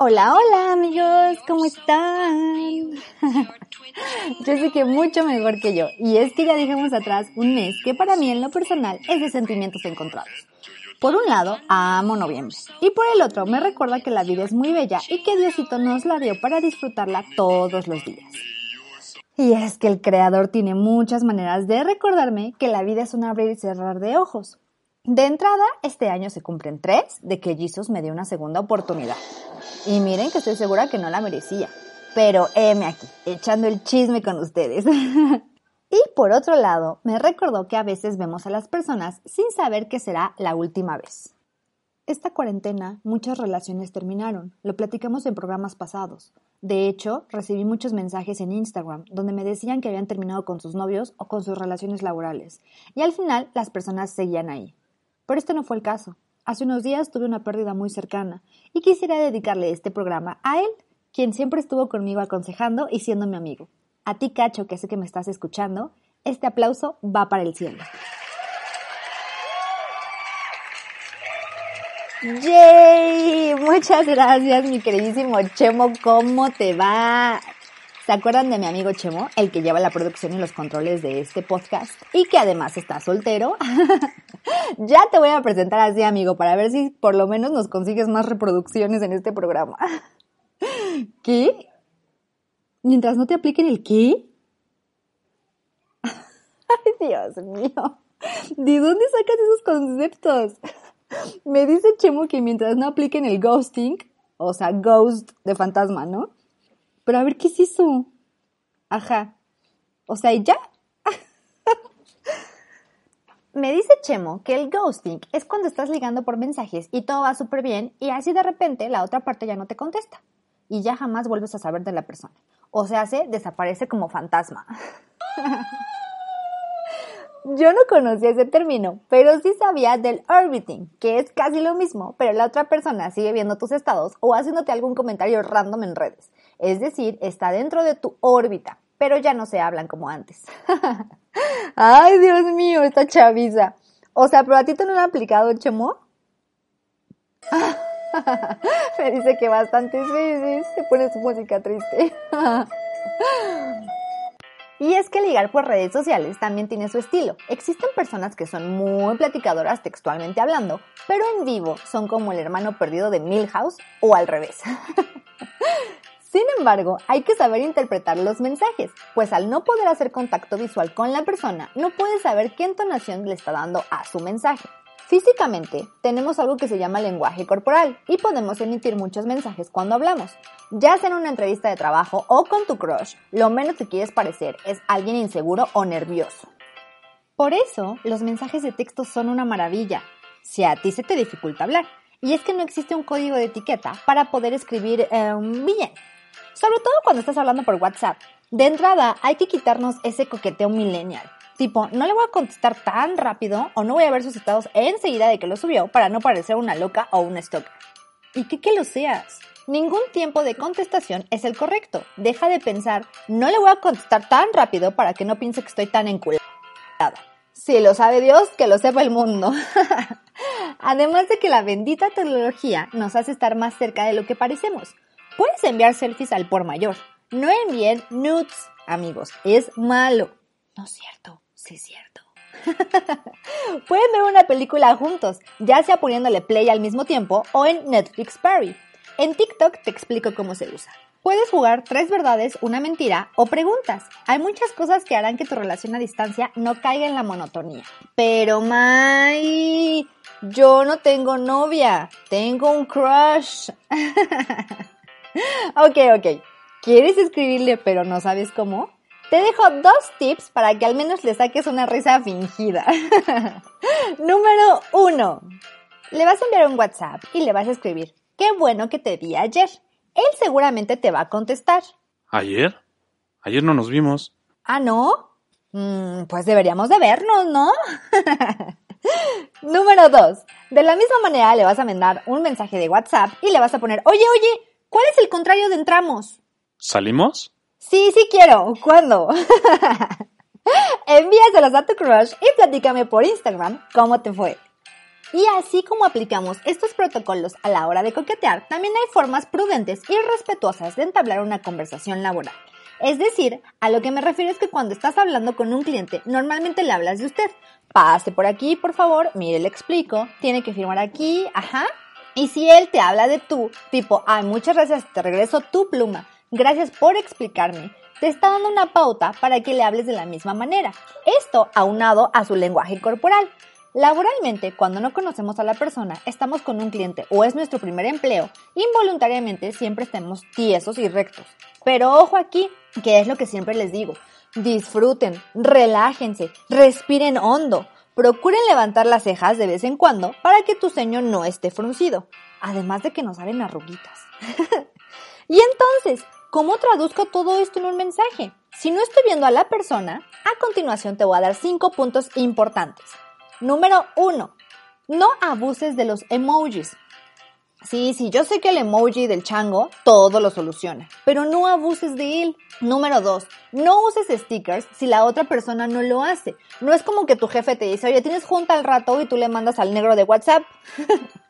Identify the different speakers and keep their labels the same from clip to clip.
Speaker 1: Hola, hola amigos, ¿cómo están? yo sé que mucho mejor que yo, y es que ya dejamos atrás un mes que para mí en lo personal es de sentimientos encontrados. Por un lado, amo noviembre, y por el otro me recuerda que la vida es muy bella y que Diosito nos la dio para disfrutarla todos los días. Y es que el Creador tiene muchas maneras de recordarme que la vida es un abrir y cerrar de ojos. De entrada, este año se cumplen tres de que Jesus me dio una segunda oportunidad. Y miren que estoy segura que no la merecía. Pero heme aquí, echando el chisme con ustedes. y por otro lado, me recordó que a veces vemos a las personas sin saber que será la última vez. Esta cuarentena muchas relaciones terminaron, lo platicamos en programas pasados. De hecho, recibí muchos mensajes en Instagram donde me decían que habían terminado con sus novios o con sus relaciones laborales, y al final las personas seguían ahí. Pero este no fue el caso. Hace unos días tuve una pérdida muy cercana y quisiera dedicarle este programa a él, quien siempre estuvo conmigo aconsejando y siendo mi amigo. A ti, Cacho, que sé que me estás escuchando, este aplauso va para el cielo. ¡Yay! Muchas gracias, mi queridísimo Chemo. ¿Cómo te va? ¿Se acuerdan de mi amigo Chemo, el que lleva la producción y los controles de este podcast y que además está soltero? ya te voy a presentar así, amigo, para ver si por lo menos nos consigues más reproducciones en este programa. ¿Qué? Mientras no te apliquen el qué? Ay, Dios mío. ¿De dónde sacas esos conceptos? Me dice Chemo que mientras no apliquen el ghosting, o sea, ghost de fantasma, ¿no? Pero a ver, ¿qué es eso? Ajá. O sea, ¿y ya? Me dice Chemo que el ghosting es cuando estás ligando por mensajes y todo va súper bien y así de repente la otra parte ya no te contesta y ya jamás vuelves a saber de la persona. O sea, se desaparece como fantasma. Yo no conocía ese término, pero sí sabía del orbiting, que es casi lo mismo, pero la otra persona sigue viendo tus estados o haciéndote algún comentario random en redes. Es decir, está dentro de tu órbita, pero ya no se hablan como antes. Ay, Dios mío, esta chaviza. O sea, pero a ti te lo han aplicado, Chemo. Me dice que bastantes veces te pones música triste. Y es que ligar por redes sociales también tiene su estilo. Existen personas que son muy platicadoras textualmente hablando, pero en vivo son como el hermano perdido de Milhouse o al revés. Sin embargo, hay que saber interpretar los mensajes, pues al no poder hacer contacto visual con la persona, no puedes saber qué entonación le está dando a su mensaje. Físicamente, tenemos algo que se llama lenguaje corporal y podemos emitir muchos mensajes cuando hablamos. Ya sea en una entrevista de trabajo o con tu crush, lo menos que quieres parecer es alguien inseguro o nervioso. Por eso, los mensajes de texto son una maravilla, si a ti se te dificulta hablar. Y es que no existe un código de etiqueta para poder escribir eh, bien. Sobre todo cuando estás hablando por WhatsApp. De entrada, hay que quitarnos ese coqueteo millennial. Tipo, no le voy a contestar tan rápido o no voy a ver sus estados enseguida de que lo subió para no parecer una loca o un stalker. Y que que lo seas. Ningún tiempo de contestación es el correcto. Deja de pensar, no le voy a contestar tan rápido para que no piense que estoy tan enculada. Si lo sabe Dios, que lo sepa el mundo. Además de que la bendita tecnología nos hace estar más cerca de lo que parecemos. Puedes enviar selfies al por mayor. No envíen nudes, amigos. Es malo. No es cierto. Sí es cierto. Pueden ver una película juntos, ya sea poniéndole play al mismo tiempo o en Netflix Party. En TikTok te explico cómo se usa. Puedes jugar tres verdades, una mentira o preguntas. Hay muchas cosas que harán que tu relación a distancia no caiga en la monotonía. Pero, Mai, yo no tengo novia, tengo un crush. ok, ok. ¿Quieres escribirle pero no sabes cómo? Te dejo dos tips para que al menos le saques una risa fingida. Número uno. Le vas a enviar un WhatsApp y le vas a escribir, qué bueno que te vi ayer. Él seguramente te va a contestar.
Speaker 2: ¿Ayer? Ayer no nos vimos.
Speaker 1: ¿Ah, no? Mm, pues deberíamos de vernos, ¿no? Número dos. De la misma manera le vas a mandar un mensaje de WhatsApp y le vas a poner, oye, oye, ¿cuál es el contrario de entramos?
Speaker 2: ¿Salimos?
Speaker 1: Sí, sí quiero. ¿Cuándo? Envíaselos a tu crush y platícame por Instagram cómo te fue. Y así como aplicamos estos protocolos a la hora de coquetear, también hay formas prudentes y respetuosas de entablar una conversación laboral. Es decir, a lo que me refiero es que cuando estás hablando con un cliente, normalmente le hablas de usted. Pase por aquí, por favor, mire, le explico, tiene que firmar aquí, ajá. Y si él te habla de tú, tipo, ay, muchas gracias, te regreso tu pluma, gracias por explicarme, te está dando una pauta para que le hables de la misma manera. Esto aunado a su lenguaje corporal. Laboralmente, cuando no conocemos a la persona, estamos con un cliente o es nuestro primer empleo, involuntariamente siempre estemos tiesos y rectos. Pero ojo aquí, que es lo que siempre les digo. Disfruten, relájense, respiren hondo. Procuren levantar las cejas de vez en cuando para que tu ceño no esté fruncido. Además de que nos salen arruguitas. y entonces, ¿cómo traduzco todo esto en un mensaje? Si no estoy viendo a la persona, a continuación te voy a dar cinco puntos importantes. Número 1. No abuses de los emojis. Sí, sí, yo sé que el emoji del chango todo lo soluciona, pero no abuses de él. Número 2. No uses stickers si la otra persona no lo hace. No es como que tu jefe te dice, oye, tienes junta al rato y tú le mandas al negro de WhatsApp.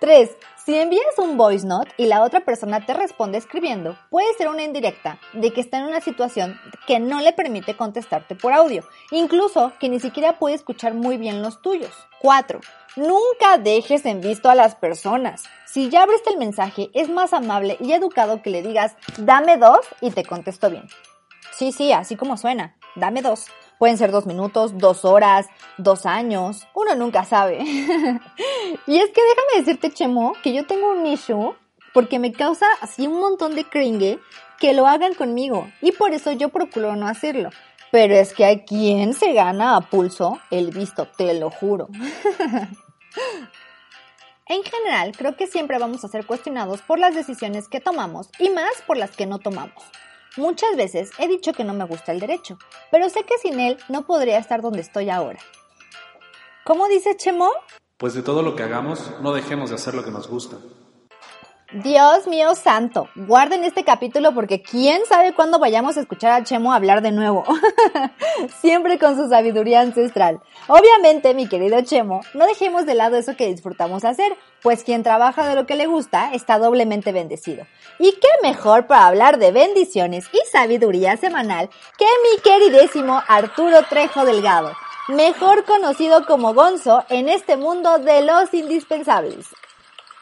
Speaker 1: 3. Si envías un voice note y la otra persona te responde escribiendo, puede ser una indirecta de que está en una situación que no le permite contestarte por audio, incluso que ni siquiera puede escuchar muy bien los tuyos. 4. Nunca dejes en visto a las personas. Si ya abriste el mensaje, es más amable y educado que le digas, dame dos y te contesto bien. Sí, sí, así como suena, dame dos. Pueden ser dos minutos, dos horas, dos años, uno nunca sabe. y es que déjame decirte, Chemo, que yo tengo un issue porque me causa así un montón de cringe que lo hagan conmigo y por eso yo procuro no hacerlo. Pero es que a quién se gana a pulso el visto, te lo juro. En general, creo que siempre vamos a ser cuestionados por las decisiones que tomamos y más por las que no tomamos. Muchas veces he dicho que no me gusta el derecho, pero sé que sin él no podría estar donde estoy ahora. ¿Cómo dice Chemo?
Speaker 2: Pues de todo lo que hagamos, no dejemos de hacer lo que nos gusta.
Speaker 1: Dios mío santo, guarden este capítulo porque quién sabe cuándo vayamos a escuchar a Chemo hablar de nuevo. Siempre con su sabiduría ancestral. Obviamente, mi querido Chemo, no dejemos de lado eso que disfrutamos hacer, pues quien trabaja de lo que le gusta está doblemente bendecido. Y qué mejor para hablar de bendiciones y sabiduría semanal que mi queridísimo Arturo Trejo Delgado, mejor conocido como Gonzo en este mundo de los indispensables.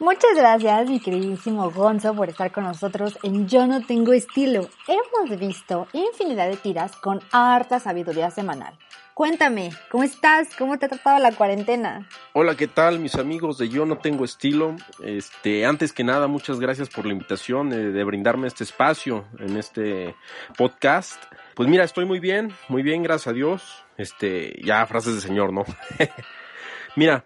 Speaker 1: Muchas gracias, mi queridísimo Gonzo, por estar con nosotros en Yo No Tengo Estilo. Hemos visto infinidad de tiras con harta sabiduría semanal. Cuéntame, ¿cómo estás? ¿Cómo te ha tratado la cuarentena?
Speaker 3: Hola, ¿qué tal, mis amigos de Yo No Tengo Estilo? Este, antes que nada, muchas gracias por la invitación de, de brindarme este espacio en este podcast. Pues mira, estoy muy bien, muy bien, gracias a Dios. Este, ya frases de señor, ¿no? mira,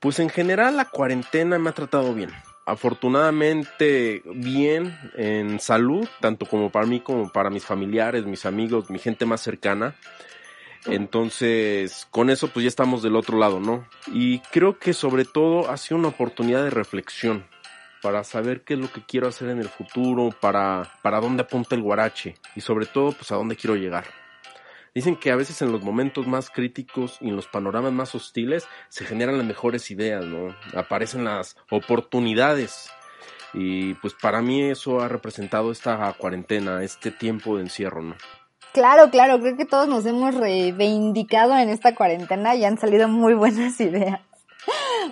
Speaker 3: pues en general la cuarentena me ha tratado bien. Afortunadamente bien en salud, tanto como para mí como para mis familiares, mis amigos, mi gente más cercana. Entonces, con eso pues ya estamos del otro lado, ¿no? Y creo que sobre todo ha sido una oportunidad de reflexión para saber qué es lo que quiero hacer en el futuro, para, para dónde apunta el guarache y sobre todo pues a dónde quiero llegar. Dicen que a veces en los momentos más críticos y en los panoramas más hostiles se generan las mejores ideas, ¿no? Aparecen las oportunidades. Y pues para mí eso ha representado esta cuarentena, este tiempo de encierro, ¿no?
Speaker 1: Claro, claro, creo que todos nos hemos reivindicado en esta cuarentena y han salido muy buenas ideas.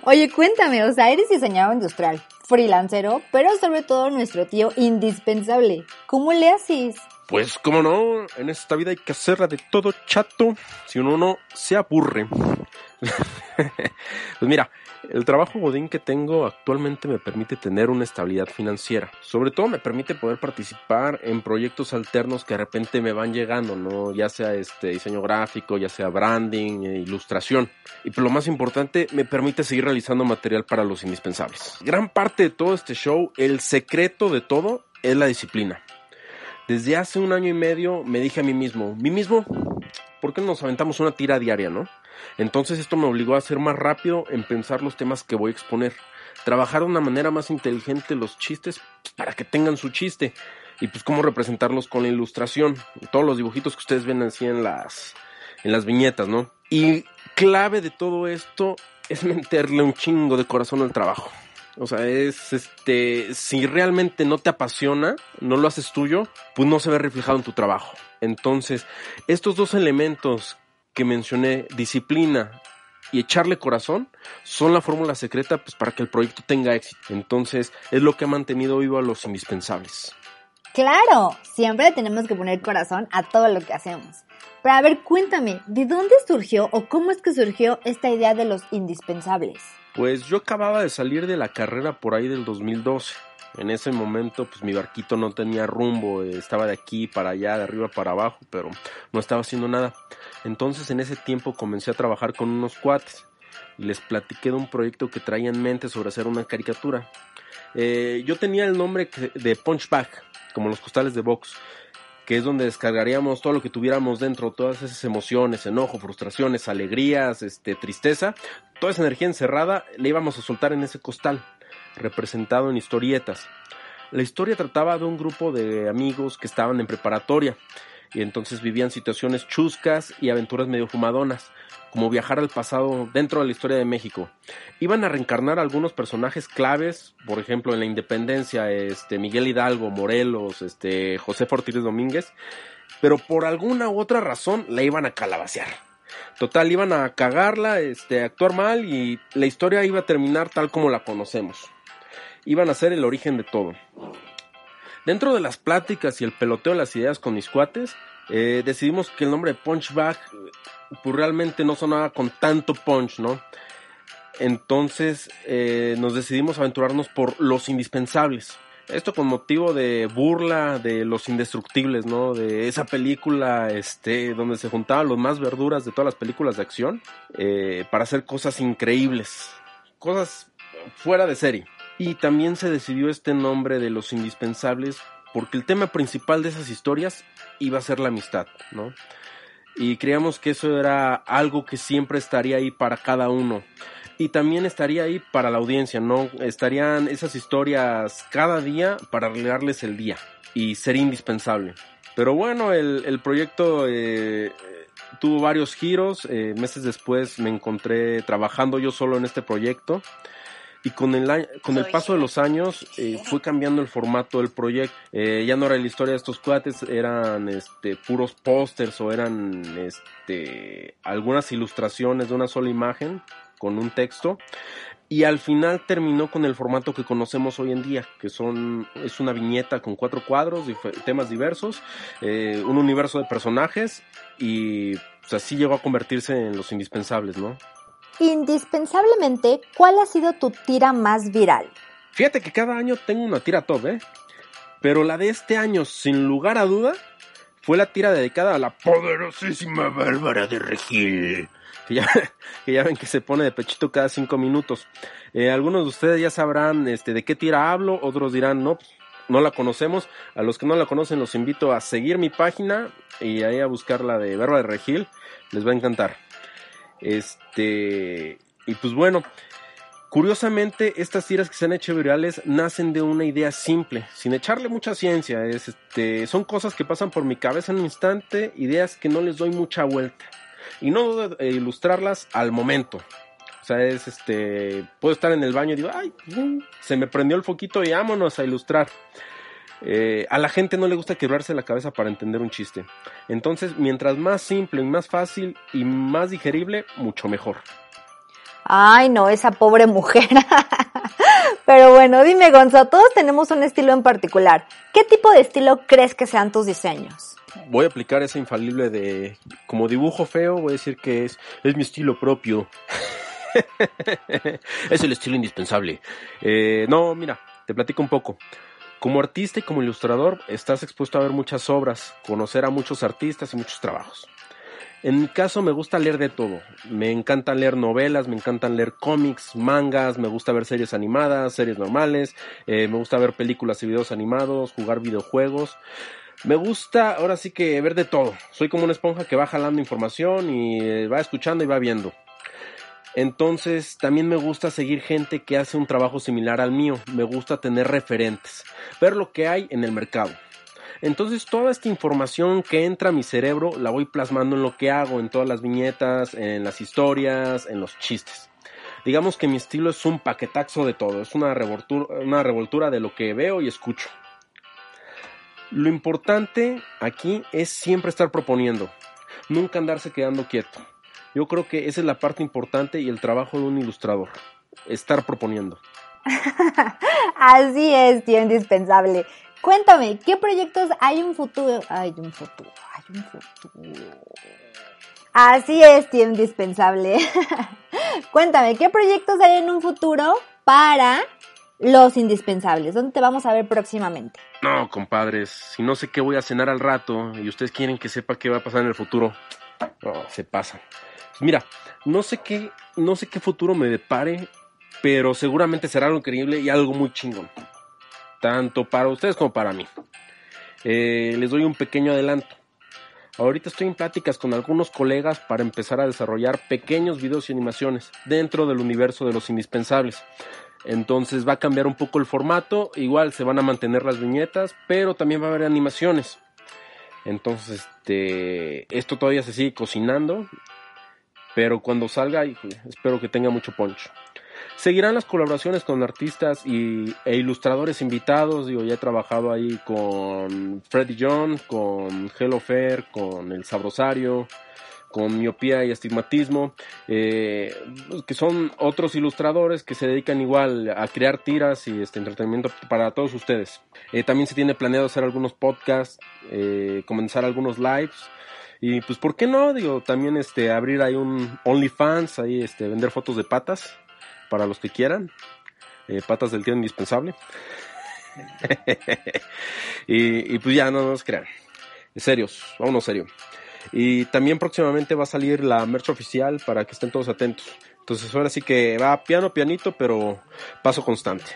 Speaker 1: Oye, cuéntame, o sea, eres diseñador industrial, freelancero, pero sobre todo nuestro tío indispensable. ¿Cómo le haces?
Speaker 3: Pues como no, en esta vida hay que hacerla de todo chato, si uno no se aburre. pues mira, el trabajo godín que tengo actualmente me permite tener una estabilidad financiera. Sobre todo me permite poder participar en proyectos alternos que de repente me van llegando, ¿no? Ya sea este diseño gráfico, ya sea branding, eh, ilustración. Y por lo más importante, me permite seguir realizando material para los indispensables. Gran parte de todo este show, el secreto de todo es la disciplina. Desde hace un año y medio me dije a mí mismo, mí mismo, ¿por qué no nos aventamos una tira diaria, no? Entonces esto me obligó a ser más rápido en pensar los temas que voy a exponer, trabajar de una manera más inteligente los chistes para que tengan su chiste y pues cómo representarlos con la ilustración, todos los dibujitos que ustedes ven así en las en las viñetas, ¿no? Y clave de todo esto es meterle un chingo de corazón al trabajo. O sea, es este, si realmente no te apasiona, no lo haces tuyo, pues no se ve reflejado en tu trabajo. Entonces, estos dos elementos que mencioné, disciplina y echarle corazón, son la fórmula secreta pues, para que el proyecto tenga éxito. Entonces, es lo que ha mantenido vivo a los indispensables.
Speaker 1: Claro, siempre tenemos que poner corazón a todo lo que hacemos. Pero a ver, cuéntame, ¿de dónde surgió o cómo es que surgió esta idea de los indispensables?
Speaker 3: Pues yo acababa de salir de la carrera por ahí del 2012. En ese momento, pues mi barquito no tenía rumbo, estaba de aquí para allá, de arriba para abajo, pero no estaba haciendo nada. Entonces en ese tiempo comencé a trabajar con unos cuates y les platiqué de un proyecto que traía en mente sobre hacer una caricatura. Eh, yo tenía el nombre de Punchback, como los costales de box, que es donde descargaríamos todo lo que tuviéramos dentro, todas esas emociones, enojo, frustraciones, alegrías, este, tristeza, toda esa energía encerrada, la íbamos a soltar en ese costal, representado en historietas. La historia trataba de un grupo de amigos que estaban en preparatoria y entonces vivían situaciones chuscas y aventuras medio fumadonas, como viajar al pasado dentro de la historia de México. Iban a reencarnar algunos personajes claves, por ejemplo, en la independencia, este, Miguel Hidalgo, Morelos, este, José Fortírez Domínguez, pero por alguna u otra razón la iban a calabacear. Total, iban a cagarla, este, actuar mal y la historia iba a terminar tal como la conocemos. Iban a ser el origen de todo. Dentro de las pláticas y el peloteo de las ideas con mis cuates, eh, decidimos que el nombre de Punchback pues realmente no sonaba con tanto punch, ¿no? Entonces eh, nos decidimos aventurarnos por los indispensables. Esto con motivo de burla de los indestructibles, ¿no? De esa película, este, donde se juntaban los más verduras de todas las películas de acción eh, para hacer cosas increíbles, cosas fuera de serie. Y también se decidió este nombre de los indispensables porque el tema principal de esas historias iba a ser la amistad, ¿no? y creíamos que eso era algo que siempre estaría ahí para cada uno y también estaría ahí para la audiencia, ¿no? Estarían esas historias cada día para arreglarles el día y sería indispensable. Pero bueno, el, proyecto eh, tuvo varios giros. Eh, meses después me encontré trabajando yo solo en este proyecto y con el, con el paso de los años eh, fue cambiando el formato del proyecto. Eh, ya no era la historia de estos cuates, eran este, puros pósters o eran este, algunas ilustraciones de una sola imagen con un texto. Y al final terminó con el formato que conocemos hoy en día, que son es una viñeta con cuatro cuadros, temas diversos, eh, un universo de personajes y pues, así llegó a convertirse en los indispensables, ¿no?
Speaker 1: Indispensablemente, ¿cuál ha sido tu tira más viral?
Speaker 3: Fíjate que cada año tengo una tira top, ¿eh? Pero la de este año, sin lugar a duda, fue la tira dedicada a la poderosísima Bárbara de Regil. Que ya, ven que se pone de pechito cada cinco minutos. Eh, algunos de ustedes ya sabrán este, de qué tira hablo, otros dirán, no, no la conocemos. A los que no la conocen los invito a seguir mi página y ahí a buscar la de Bárbara de Regil. Les va a encantar. Este, y pues bueno, curiosamente estas tiras que se han hecho virales nacen de una idea simple, sin echarle mucha ciencia. Es, este, son cosas que pasan por mi cabeza en un instante, ideas que no les doy mucha vuelta. Y no dudo de ilustrarlas al momento. O sea, es este, puedo estar en el baño y digo, ay, se me prendió el foquito y vámonos a ilustrar. Eh, a la gente no le gusta quebrarse la cabeza para entender un chiste. Entonces, mientras más simple y más fácil y más digerible, mucho mejor.
Speaker 1: Ay, no, esa pobre mujer. Pero bueno, dime, Gonzo, todos tenemos un estilo en particular. ¿Qué tipo de estilo crees que sean tus diseños?
Speaker 3: Voy a aplicar ese infalible de como dibujo feo, voy a decir que es, es mi estilo propio. es el estilo indispensable. Eh, no, mira, te platico un poco. Como artista y como ilustrador estás expuesto a ver muchas obras, conocer a muchos artistas y muchos trabajos. En mi caso me gusta leer de todo. Me encanta leer novelas, me encantan leer cómics, mangas, me gusta ver series animadas, series normales, eh, me gusta ver películas y videos animados, jugar videojuegos. Me gusta ahora sí que ver de todo. Soy como una esponja que va jalando información y eh, va escuchando y va viendo. Entonces también me gusta seguir gente que hace un trabajo similar al mío. Me gusta tener referentes, ver lo que hay en el mercado. Entonces toda esta información que entra a mi cerebro la voy plasmando en lo que hago, en todas las viñetas, en las historias, en los chistes. Digamos que mi estilo es un paquetaxo de todo, es una revoltura, una revoltura de lo que veo y escucho. Lo importante aquí es siempre estar proponiendo, nunca andarse quedando quieto. Yo creo que esa es la parte importante y el trabajo de un ilustrador, estar proponiendo.
Speaker 1: Así es, tío indispensable. Cuéntame, ¿qué proyectos hay un futuro? Hay un futuro, hay un futuro. Así es, tío indispensable. Cuéntame, ¿qué proyectos hay en un futuro para los indispensables? ¿Dónde te vamos a ver próximamente?
Speaker 3: No, compadres, si no sé qué voy a cenar al rato y ustedes quieren que sepa qué va a pasar en el futuro, no, se pasan. Mira, no sé qué, no sé qué futuro me depare, pero seguramente será algo increíble y algo muy chingón. Tanto para ustedes como para mí. Eh, les doy un pequeño adelanto. Ahorita estoy en pláticas con algunos colegas para empezar a desarrollar pequeños videos y animaciones dentro del universo de los indispensables. Entonces va a cambiar un poco el formato, igual se van a mantener las viñetas, pero también va a haber animaciones. Entonces, este, esto todavía se sigue cocinando, pero cuando salga, espero que tenga mucho poncho. Seguirán las colaboraciones con artistas y, e ilustradores invitados. Digo, ya he trabajado ahí con Freddy John, con Hello Fair, con El Sabrosario, con Miopía y Estigmatismo, eh, que son otros ilustradores que se dedican igual a crear tiras y este entretenimiento para todos ustedes. Eh, también se tiene planeado hacer algunos podcasts, eh, comenzar algunos lives. Y pues, ¿por qué no? Digo, también este, abrir ahí un OnlyFans, ahí este, vender fotos de patas para los que quieran. Eh, patas del tío indispensable. y, pues ya, no nos crean. Serios, vámonos serio. Y también próximamente va a salir la merch oficial para que estén todos atentos. Entonces ahora sí que va piano, pianito, pero paso constante.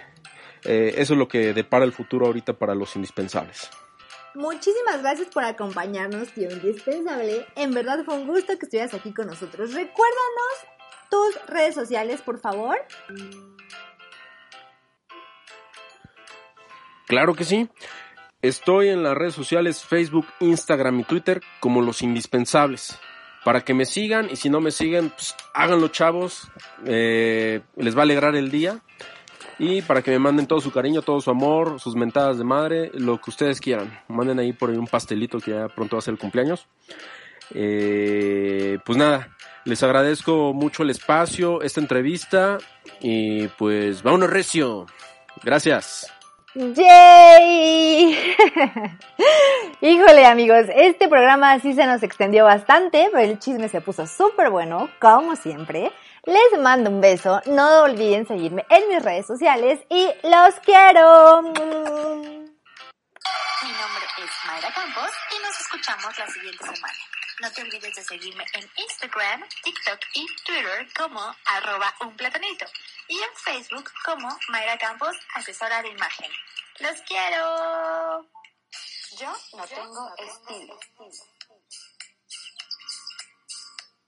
Speaker 3: Eh, eso es lo que depara el futuro ahorita para los indispensables.
Speaker 1: Muchísimas gracias por acompañarnos, tío indispensable. En verdad fue un gusto que estuvieras aquí con nosotros. Recuérdanos tus redes sociales, por favor.
Speaker 3: Claro que sí. Estoy en las redes sociales Facebook, Instagram y Twitter como los indispensables. Para que me sigan y si no me siguen, pues háganlo chavos. Eh, les va a alegrar el día. Y para que me manden todo su cariño, todo su amor, sus mentadas de madre, lo que ustedes quieran. Manden ahí por ahí un pastelito que ya pronto va a ser el cumpleaños. Eh, pues nada, les agradezco mucho el espacio, esta entrevista y pues vámonos recio. Gracias.
Speaker 1: ¡Yay! Híjole amigos, este programa sí se nos extendió bastante, pero el chisme se puso súper bueno, como siempre. Les mando un beso, no olviden seguirme en mis redes sociales y los quiero. Mi
Speaker 4: nombre es Mayra Campos y nos escuchamos la siguiente semana. No te olvides de seguirme en Instagram, TikTok y Twitter como arroba un platanito y en Facebook como Mayra Campos, asesora de imagen. ¡Los quiero! Yo no tengo estilo.